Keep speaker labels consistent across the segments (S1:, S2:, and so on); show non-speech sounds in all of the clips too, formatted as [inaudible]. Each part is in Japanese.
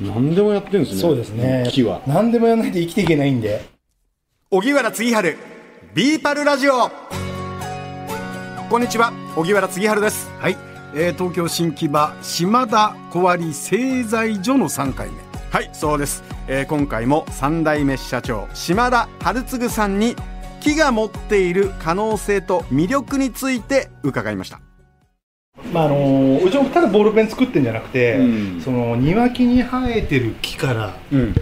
S1: 何でもやってんですね。
S2: そうですね。
S1: 木は。
S2: 何でもやらないと生きていけないんで。
S3: 荻原次春ビーパルラジオ。こんにちは荻原次春です。
S4: はい、えー東京新木場島田小割製材所の3回目。
S3: はいそうです、えー今回も3代目社長島田春次さんに木が持っている可能性と魅力について伺いました
S2: まああのうちもただボールペン作ってんじゃなくて、
S1: うん。
S2: その庭木に生えてる木から
S1: うん。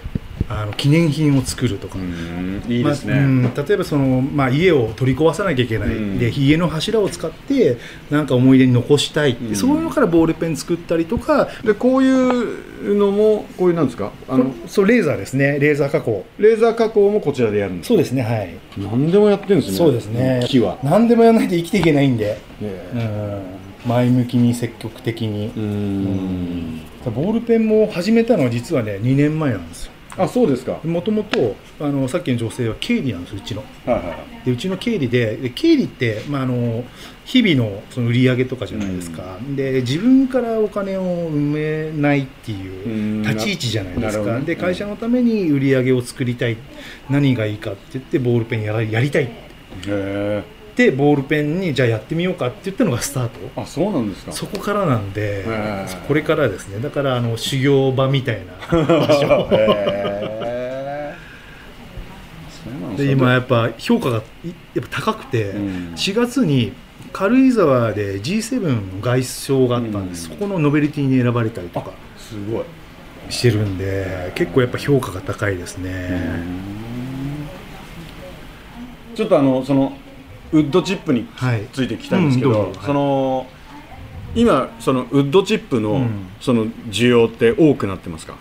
S2: あの記念品を作るとか、
S1: うん。いいですね、
S2: まあうん。例えばその、まあ、家を取り壊さなきゃいけない、
S1: うん。
S2: で家の柱を使ってなんか思い出に残したいって、
S1: うん。
S2: そういうのからボールペン作ったりとか。
S1: でこういうのもこういうなんですか？あの
S2: そうレーザーですね。レーザー加工。
S1: レーザー加工もこちらでやるんです
S2: そうですねはい。
S1: 何でもやってんですね。
S2: そうですね。
S1: 木は。
S2: 何でもやらないと生きていけないんで、
S1: ね
S2: うん、前向きに積極的に。
S1: う、ん。
S2: ボールペンも始めたのは実はね2年前なんですよ。
S1: あそうですか。は
S2: もともとあのさっきの女性は経理なんですうちの。
S1: いはいはい。
S2: でうちの経理でで経理って、まあ、あの日々のその売り上げとかじゃないですか、で自分からお金を埋めないっていう
S1: うん。
S2: 立ち位置じゃないですか。で会社のために売り上げを作りたい。何がいいかって言ってボールペンやらやりたいっ
S1: へ
S2: てボールペンにじゃあやってみようかって言ったのがスタート。
S1: えあそうなんですか。
S2: そこからなんでこれからですね。だからあの修行場みたいな。[laughs] 場所で今やっぱ評価がいやっぱ高くて、
S1: うん。
S2: 4月に軽井沢で G7 の外相があったんです、
S1: うん。
S2: そこのノベルティに選ばれたりとか
S1: すごい。
S2: してるんで結構やっぱ評価が高いですね、
S1: ちょっとあのそのウッドチップに
S2: はい。
S1: ついて聞きたいんですけど、
S2: うんどうぞ。はい
S1: その今そのウッドチップの、
S2: うん。
S1: その需要って多くなってますか？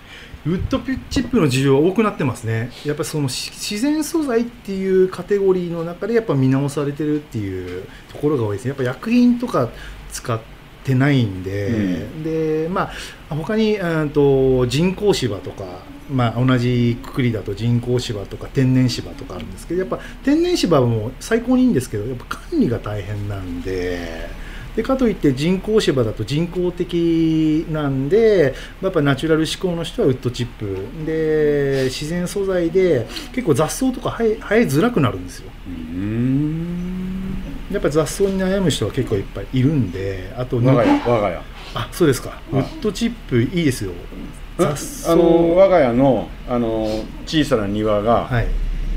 S2: ウッドチップの需要は多くなってますね。やっぱりそのし自然素材っていうカテゴリーの中でやっぱ見直されてるっていうところが多いですね。やっぱ薬品とか使ってないんで、
S1: うん。
S2: でまあ他にうんと人工芝とかまあ、同じくくりだと人工芝とか天然芝とかあるんですけどやっぱ天然芝も最高にいいんですけどやっぱ管理が大変なんででかといって人工芝だと人工的なんでやっぱナチュラル志向の人はウッドチップ。で自然素材で結構雑草とか生え生えづらくなるんですよ。
S1: うん
S2: やっぱ雑草に悩む人は結構いっぱいいるんであと
S1: 我が家我が家。
S2: あそうですか、ウッドチップいいですよ。雑草。
S1: あの我が家のあの小さな庭が、
S2: はい。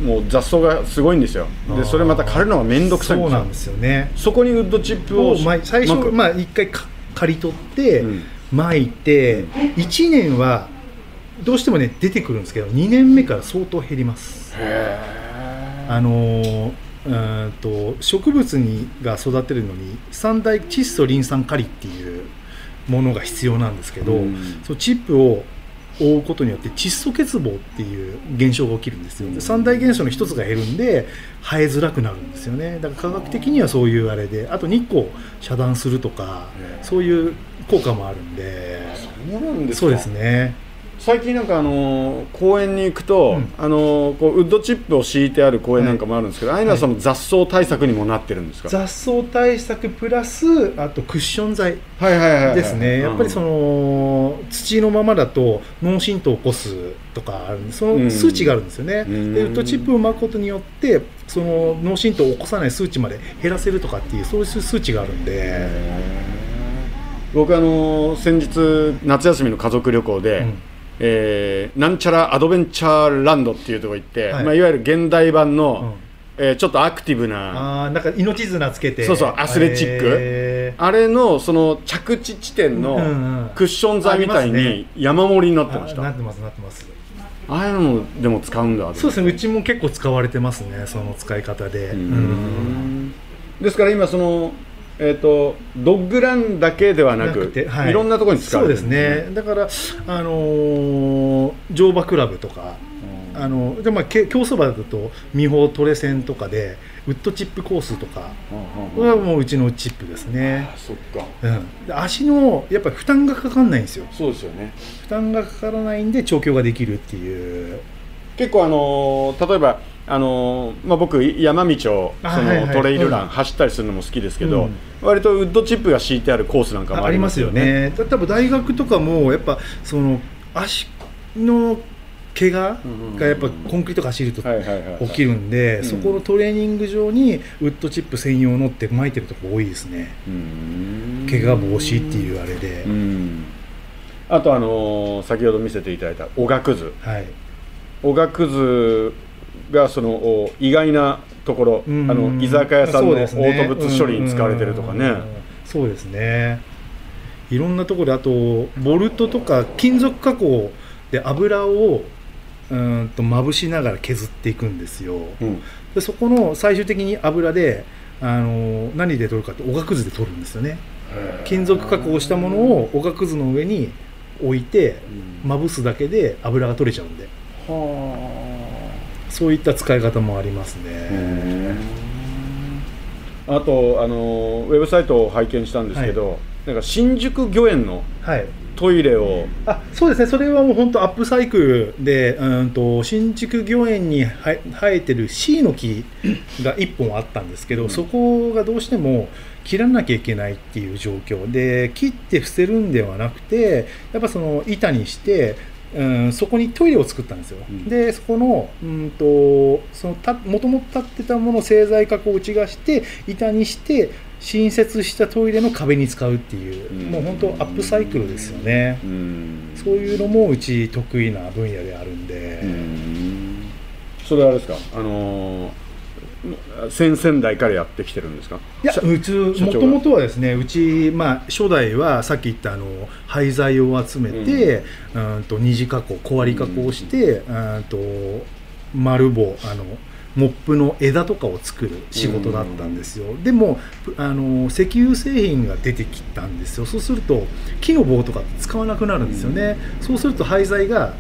S1: もう雑草がすごいんですよ。でそれまた刈るのが面倒くさいんですよ。
S2: そうなんですよね。
S1: そこにウッドチップを
S2: 最初、
S1: ま
S2: あ、一回か刈り取って、
S1: うん。
S2: 巻いて1年はどうしてもね出てくるんですけど2年目から相当減ります。
S1: へ
S2: あのーうーんと植物にが育てるのに三大窒素リン酸カリっていうものが必要なんですけど、
S1: うん。
S2: そのチップを覆うことによって窒素欠乏っていう現象が起きるんですよ、で三大現象の一つが減るんで生えづらくなるんですよね。だから科学的にはそういうあれであと日光を遮断するとかそういう効果もあるんで。
S1: そうなんですか。
S2: そうですね
S1: 最近なんかあのー公園に行くと、
S2: うん。
S1: あのーこうウッドチップを敷いてある公園なんかもあるんですけど、ああいうのはその雑草対策にもなってるんですか、
S2: 雑草対策プラスあとクッション材ですね、やっぱりその土のままだと脳震盪を起こすとかあるんでその数値があるんですよね、
S1: うん。
S2: でウッドチップを巻くことによってその脳震盪を起こさない数値まで減らせるとかっていうそういう数値があるんで、
S1: 僕あのー先日夏休みの家族旅行で、
S2: うん
S1: えーなんちゃらアドベンチャーランドっていうところ行って、
S2: はい。
S1: いまあ、いわゆる現代版の、
S2: うん。
S1: えーちょっとアクティブな
S2: あーなんか命綱つけて。
S1: そうそうアスレチック。
S2: へー。
S1: あれのその着地地点の
S2: うんうん
S1: クッション材みたいに山盛りになってました、
S2: あなってますなってます。
S1: ああいうのもでも使うんだ
S2: そうですねうちも結構使われてますねその使い方で。
S1: う
S2: うん
S1: ん。ですから今そのえっ、とドッグランだけではなく
S2: てはい。
S1: ろんなところに使われて
S2: そう
S1: る
S2: ですね。だからあのー乗馬クラブとかあのでまあけ競走馬だと美穂トレセンとかでウッドチップコースとか
S1: うんうんうん。
S2: はもううちのチップですね、
S1: そっか。
S2: うん、で足のやっぱり負担がかかんないんですよ。
S1: そうですよね。
S2: 負担がかからないんで調教ができるっていう。
S1: 結構あのー例えばあのーまあ、僕山道をその、トレイルラン、
S2: うん。
S1: 走ったりするのも好きですけど、
S2: うん。
S1: 割とウッドチップが敷いてあるコースなんかもありま
S2: すすよ
S1: よね。
S2: ねだ多分大学とかもやっぱその足の怪我がやっぱコンクリートが走ると起きるんで、
S1: うん。
S2: そこのトレーニング場にウッドチップ専用のって巻いてるとこ多いですね。
S1: うん。
S2: 怪我防止っていうあれで、
S1: うん。あとあのー先ほど見せていただいたおがくず。
S2: はい。
S1: おがくずがそのお意外なところ、
S2: うん。
S1: あの居酒屋さんのオ
S2: そうですね。
S1: ート物処理に使われてるとかね、
S2: うん。そうですね。いろんなところであとボルトとか金属加工で油をうーんとまぶしながら削っていくんですよ。
S1: うん。
S2: でそこの最終的に油であの何で取るかっておがくずで取るんですよね。金属加工したものをおがくずの上に置いてまぶすだけで油が取れちゃうんでそういった使い方もありますね、
S1: あとあのウェブサイトを拝見したんですけど、なんか新宿御苑の
S2: はい。
S1: トイレを
S2: あそうですね。それはもう本当アップサイクルでうんと新築御苑には生えてる C の木が1本あったんですけど、
S1: うん。
S2: そこがどうしても切らなきゃいけないっていう状況で切って伏せるんではなくてやっぱその板にしてうん、そこにトイレを作ったんですよ、
S1: うん。
S2: でそこのうんとそのたもともと立ってたものを製材加工を打ち出して板にして新設したトイレの壁に使うっていう、
S1: うん。
S2: もう本当アップサイクルですよね、
S1: うん。
S2: そういうのもうち得意な分野であるんで、
S1: うん。それはあれですか？あのー先々代からやってきてるんですか？
S2: いや
S1: 社
S2: うちもともとはですねうち、まあ、初代はさっき言ったあの廃材を集めて、うん、と二次加工小割り加工して、うん、と丸棒あのモップの枝とかを作る仕事だったんですよ、でもあの石油製品が出てきたんですよ。そうすると木の棒とか使わなくなるんですよね、そうすると廃材が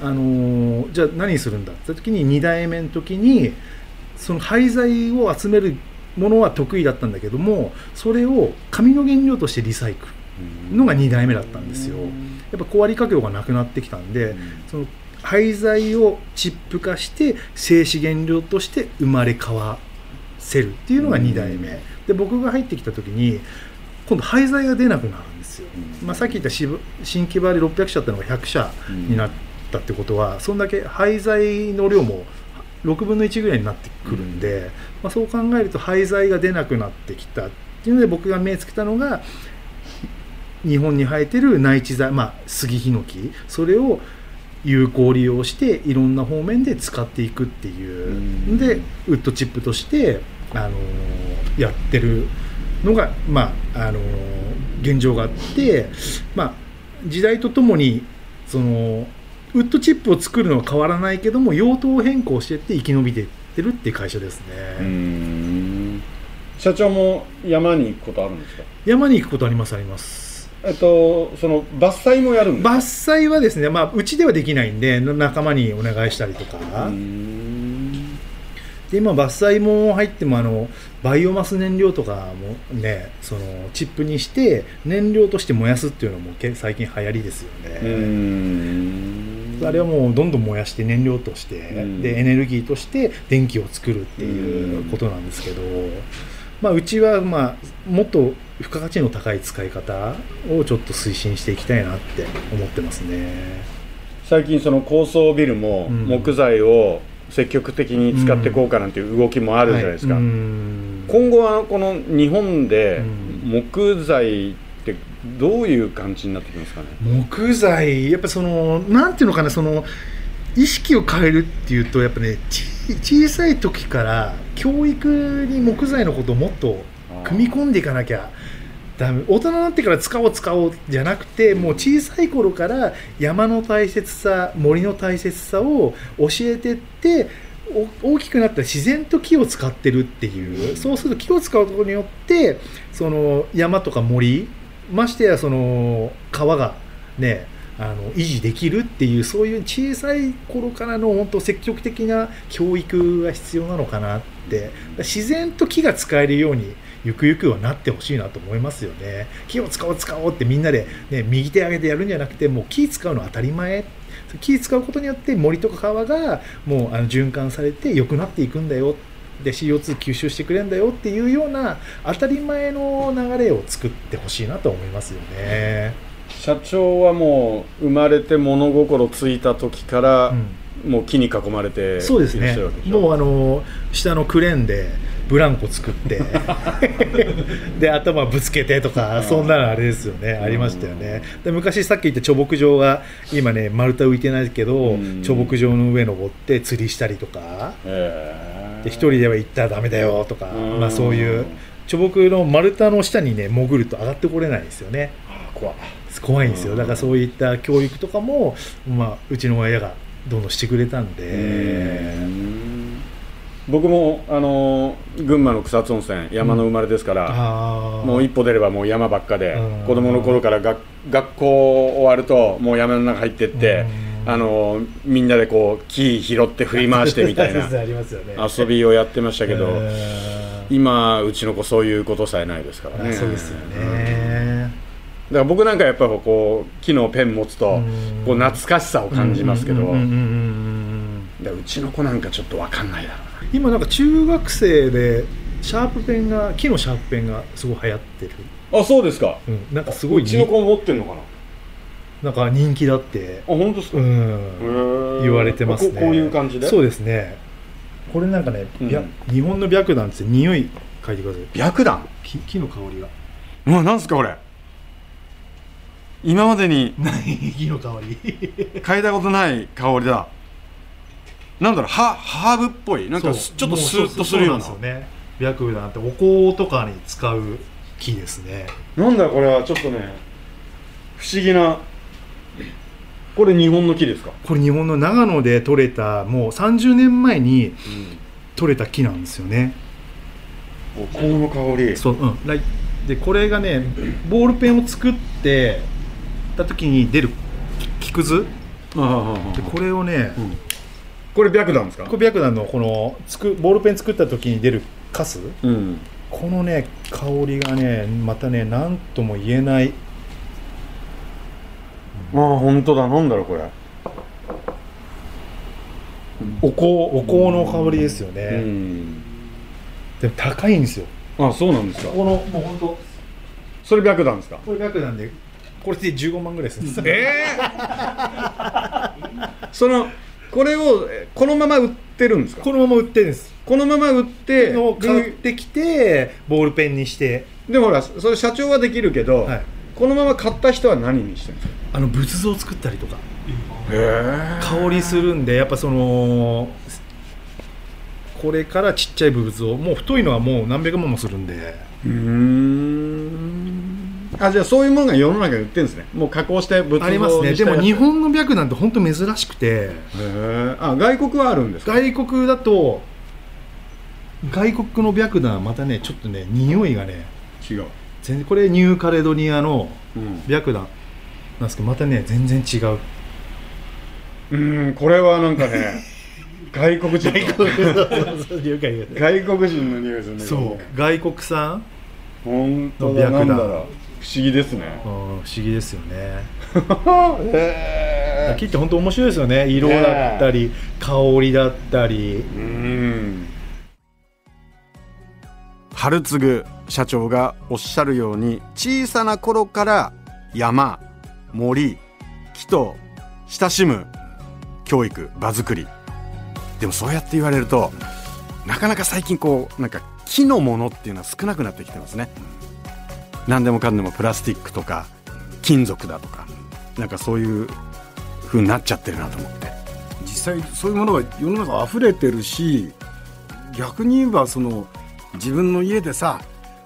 S2: あのじゃあ何するんだって時に2代目の時にその廃材を集めるものは得意だったんだけどもそれを紙の原料としてリサイクルのが2代目だったんですよ。やっぱ小割り加工がなくなってきたんでその廃材をチップ化して静止原料として生まれ変わせるっていうのが2代目。で僕が入ってきた時に今度廃材が出なくなるんですよ、まあ、さっき言った新規場で600社あったのが100社になったってことはそんだけ廃材の量も6分の1ぐらいになってくるんで、まあ、そう考えると廃材が出なくなってきたっていうので僕が目つけたのが日本に生えてる内地材、まあ、杉ヒノキ。それを有効利用していろんな方面で使っていくっていう。のでウッドチップとして、あのーやってるのが、まああのー現状があって、まあ、時代とともにそのウッドチップを作るのは変わらないけども用途変更していって生き延びていってるっていう会社です
S1: う
S2: ね、
S1: ん。社長も山に行くことあるんですか？
S2: 山に行くことありますあります。
S1: えっとその伐採もやるんですか？
S2: 伐採はですね、まあ、うちではできないんで仲間にお願いしたりとか、
S1: うん。
S2: で今伐採も入ってもあのバイオマス燃料とかもねそのチップにして燃料として燃やすっていうのもけ最近流行りですよ
S1: う
S2: ね、
S1: ん
S2: あれはもうどんどん燃やして燃料として、
S1: うん。
S2: でエネルギーとして電気を作るっていうことなんですけど、まあ、うちはまあもっと付加価値の高い使い方をちょっと推進していきたいなって思ってますね。
S1: 最近その高層ビルも
S2: うん。
S1: 木材を積極的に使っていこうかなんていう動きもあるじゃないですか、今後はこの日本で
S2: うん。
S1: 木材どういう感じになってきますかね？
S2: 木材やっぱそのなんていうのかなその意識を変えるっていうとやっぱねち小さい時から教育に木材のことをもっと組み込んでいかなきゃダメ。大人になってから使おう使おうじゃなくてもう小さい頃から山の大切さ森の大切さを教えてってお大きくなったら自然と木を使ってるっていう。そうすると木を使うことによってその山とか森ましてやその川がねあの維持できるっていうそういう小さい頃からの本当積極的な教育が必要なのかなって自然と木が使えるようにゆくゆくはなってほしいなと思いますよね。木を使おう使おうってみんなで、ね、右手上げてやるんじゃなくてもう木使うの当たり前。木使うことによって森とか川がもうあの循環されて良くなっていくんだよで CO2 吸収してくれるんだよっていうような当たり前の流れを作ってほしいなと思いますよね。
S1: 社長はもう生まれて物心ついた時から、もう木に囲まれて
S2: そうですね。もうあの下のクレーンでブランコ作って [laughs] で頭ぶつけてとかそんなのあれですよね。ありましたよね。で昔さっき言った貯木場が今ね丸太浮いてないけど
S1: うん。
S2: 貯木場の上登って釣りしたりとか。
S1: へ
S2: で一人では行ったらダメだよとか
S1: うん。
S2: まあそういう貯木の丸太の下にね潜ると上がってこれないんですよね。
S1: 怖い
S2: 怖いんですよ。
S1: うん。
S2: だからそういった教育とかも、まあ、うちの親がどんどんしてくれたんで、
S1: 僕もあの群馬の草津温泉山の生まれですから、
S2: あー。
S1: もう一歩出ればもう山ばっかで
S2: うん。
S1: 子供の頃から学学校終わるともう山の中入ってって
S2: うん。
S1: あのみんなでこう木拾って振り回してみたいな [laughs] 遊びをやってましたけど
S2: うん。
S1: 今うちの子そういうことさえないですからね。
S2: あそうですよね、
S1: だから僕なんかやっぱりこう木のペン持つと
S2: うん。
S1: こう懐かしさを感じますけど
S2: うんう
S1: ちの子なんかちょっと分かんないだろ
S2: 今なんか中学生でシャープペンが木のシャープペンがすごい流行ってる、
S1: うなあそうですか。
S2: うん、なんかすごいう
S1: ちの子も持ってんのかな？
S2: なんか人気だって。
S1: あ、本当ですか、
S2: う
S1: へ
S2: ん、
S1: ー。
S2: 言われてますね。
S1: ここういう感じで？
S2: そうですね。これなんかね、
S1: うん。
S2: 白日本の白檀って匂い嗅いでください？
S1: 白檀？
S2: 木木の香りが。
S1: うわなんすかこれ？今までに [laughs]
S2: 木の香り。[laughs]
S1: 嗅いだことない香りだなんだろうハハーブっぽいなんかちょっとスーッとするような。
S2: そうなんですよね。白檀ってお香とかに使う木ですね。
S1: なんだこれはちょっとね不思議なこれ日本の木ですか、
S2: これ日本の長野で採れたもう30年前に採れた木なんですよね。
S1: お香の香り。
S2: そううん。でこれがねボールペンを作ってた時に出る木くず？
S1: ああああ
S2: でこれをね、
S1: これ白檀ですか？
S2: これ白檀のこのつくボールペン作った時に出るカス？
S1: うん。
S2: このね香りがねまたね何とも言えない。
S1: ああ本当だ。なんだろうこれ。
S2: お香お香の香りですよね、
S1: うん。
S2: でも高いんですよ。
S1: あそうなんですか。
S2: このもう本当。
S1: それ白檀ですか？
S2: これ白檀でこれで15万ぐらいするんです
S1: ええ [laughs] そのこれをえこのまま売ってるんですか？
S2: このまま売ってるんです。
S1: このまま売って
S2: のを買ってきてボールペンにして。
S1: でもほらそれ社長はできるけど、
S2: はい。
S1: このまま買った人は何にしてるんですか？
S2: あの仏像を作ったりとか。
S1: へ
S2: 香りするんでやっぱそのこれからちっちゃい仏像。もう太いのはもう何百万もするんで。
S1: えうんあじゃあそういうものが世の中に売ってるんですね。もう加工して
S2: ありますね。でも日本の白なんて本当珍しくて。
S1: あ外国はあるんですか？
S2: 外国だと外国の白檀はまたねちょっとね匂いがね
S1: 違う、
S2: 全然これニューカレドニアの
S1: うん。
S2: 白檀なんですけどまたね全然違う。
S1: うんこれはなんかね [laughs] 外国人の外国人の匂い。するね。
S2: そう。外国産
S1: 本当だ。
S2: の白檀
S1: なんだろう不思議ですね。
S2: うん不思議ですよね。
S1: へ [laughs]
S2: 木って本当面白いですよね。色だったり、香りだったり。
S1: うん。
S3: 春次社長がおっしゃるように小さな頃から山森木と親しむ教育場作り。でもそうやって言われるとなかなか最近こうなんか木のものっていうのは少なくなってきてますね何でもかんでもプラスチックとか金属だとかなんかそういう風になっちゃってるなと思って。
S4: 実際そういうものが世の中溢れてるし逆に言えばその自分の家でさ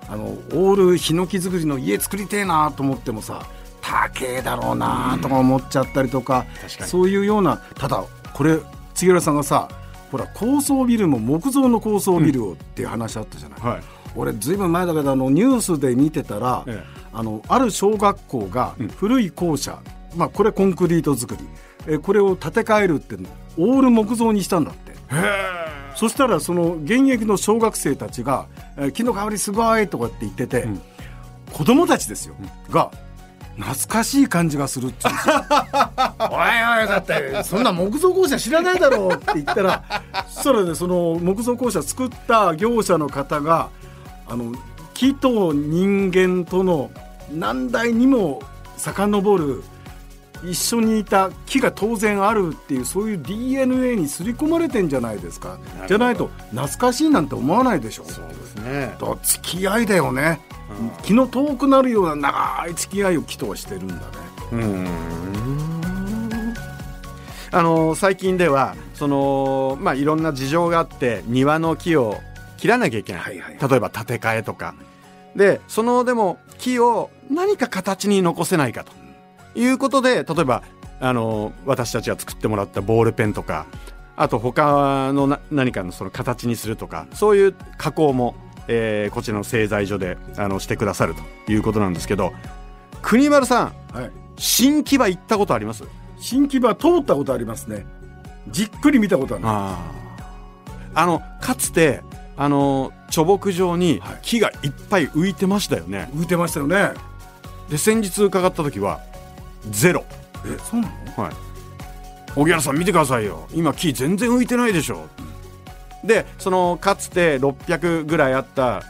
S4: あのオールヒノキ作りの家作りてえなと思ってもさ高えだろうなとか思っちゃったりとか,、
S3: 確かに。
S4: そういうようなただこれ杉浦さんがさほら高層ビルも木造の高層ビルをっていう話あったじゃない、
S3: はい
S4: 俺ずいぶん前だけどあのニュースで見てたら、
S3: え
S4: あのある小学校が
S3: うん。
S4: 古い校舎、まあ、これコンクリート作り。えこれを建て替えるってオール木造にしたんだって。そしたらその現役の小学生たちが「え木の香りすごい」とかって言ってて、
S3: ん。
S4: 子供たちですよ、が懐かしい感じがするって [laughs] おいおいだってそんな木造校舎知らないだろうって言ったらそしたらねその木造校舎作った業者の方があの木と人間との何代にも遡る一緒にいた木が当然あるっていうそういう DNA に刷り込まれてんじゃないですか。じゃないと懐かしいなんて思わないでしょ
S1: そうですね。
S4: だ付き合いだよね、気の遠くなるような長い付き合いを木とはしてるんだね。
S1: うん。あの最近ではそのまあいろんな事情があって庭の木を切らなきゃいけない,、
S4: はいはい。
S1: 例えば建て替えとか。でそのでも木を何か形に残せないかと。いうことで例えばあの私たちが作ってもらったボールペンとかあと他のな何かのその形にするとかそういう加工も、えーこちらの製材所であのしてくださると。いうことなんですけど国丸さん
S4: はい。
S1: 新木場行ったことあります？
S4: 新木場通ったことありますね。じっくり見たことはない
S1: ああのかつてあの貯木場に
S4: はい。
S1: 木がいっぱい浮いてましたよね、
S4: 浮いてましたよね。
S1: で先日伺った時はゼロ。
S4: えそうなの？
S1: はい。荻原さん見てくださいよ。今木全然浮いてないでしょ。でそのかつて600ぐらいあった、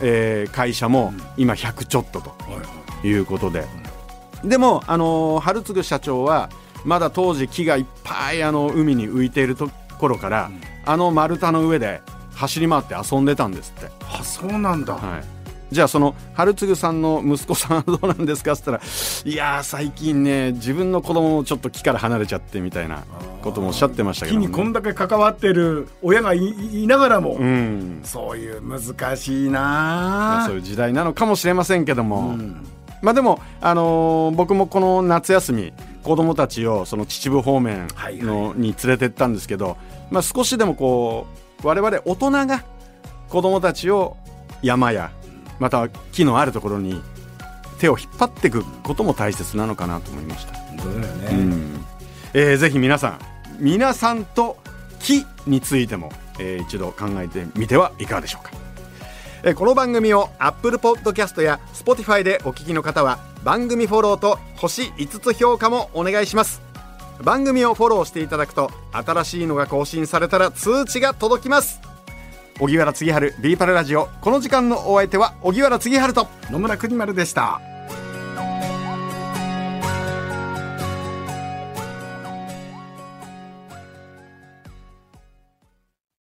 S1: えー会社も今100ちょっとと
S4: はいはい。
S1: いうことで、でも、あのー春次社長はまだ当時木がいっぱいあの海に浮いているところから、あの丸太の上で走り回って遊んでたんですって、
S4: あそうなんだ、
S1: はい、じゃあその春次さんの息子さんはどうなんですかって言ったら [laughs] いやー最近ね自分の子供もちょっと木から離れちゃってみたいなこともおっしゃってましたけどもね、
S4: 木にこんだけ関わってる親がいいいながらも、
S1: うん。
S4: そういう難しいな
S1: まあそういう時代なのかもしれませんけども、
S4: うん。
S1: まあでも、あのー僕もこの夏休み子供たちをその秩父方面
S4: はい
S1: の、に連れてったんですけど、まあ、少しでもこう我々大人が子供たちを山やまたは木のあるところに手を引っ張っていくことも大切なのかなと思いました、
S4: ね、
S1: うん。えーぜひ皆さん皆さんと木についても、えー一度考えてみてはいかがでしょうか。えーこの番組を Apple Podcast や Spotify でお聞きの方は番組フォローと星5つ評価もお願いします番組をフォローしていただくと新しいのが更新されたら通知が届きます。荻原次春ビーパルラジオ。この時間のお相手は荻原次春と。
S4: 野村邦丸でした。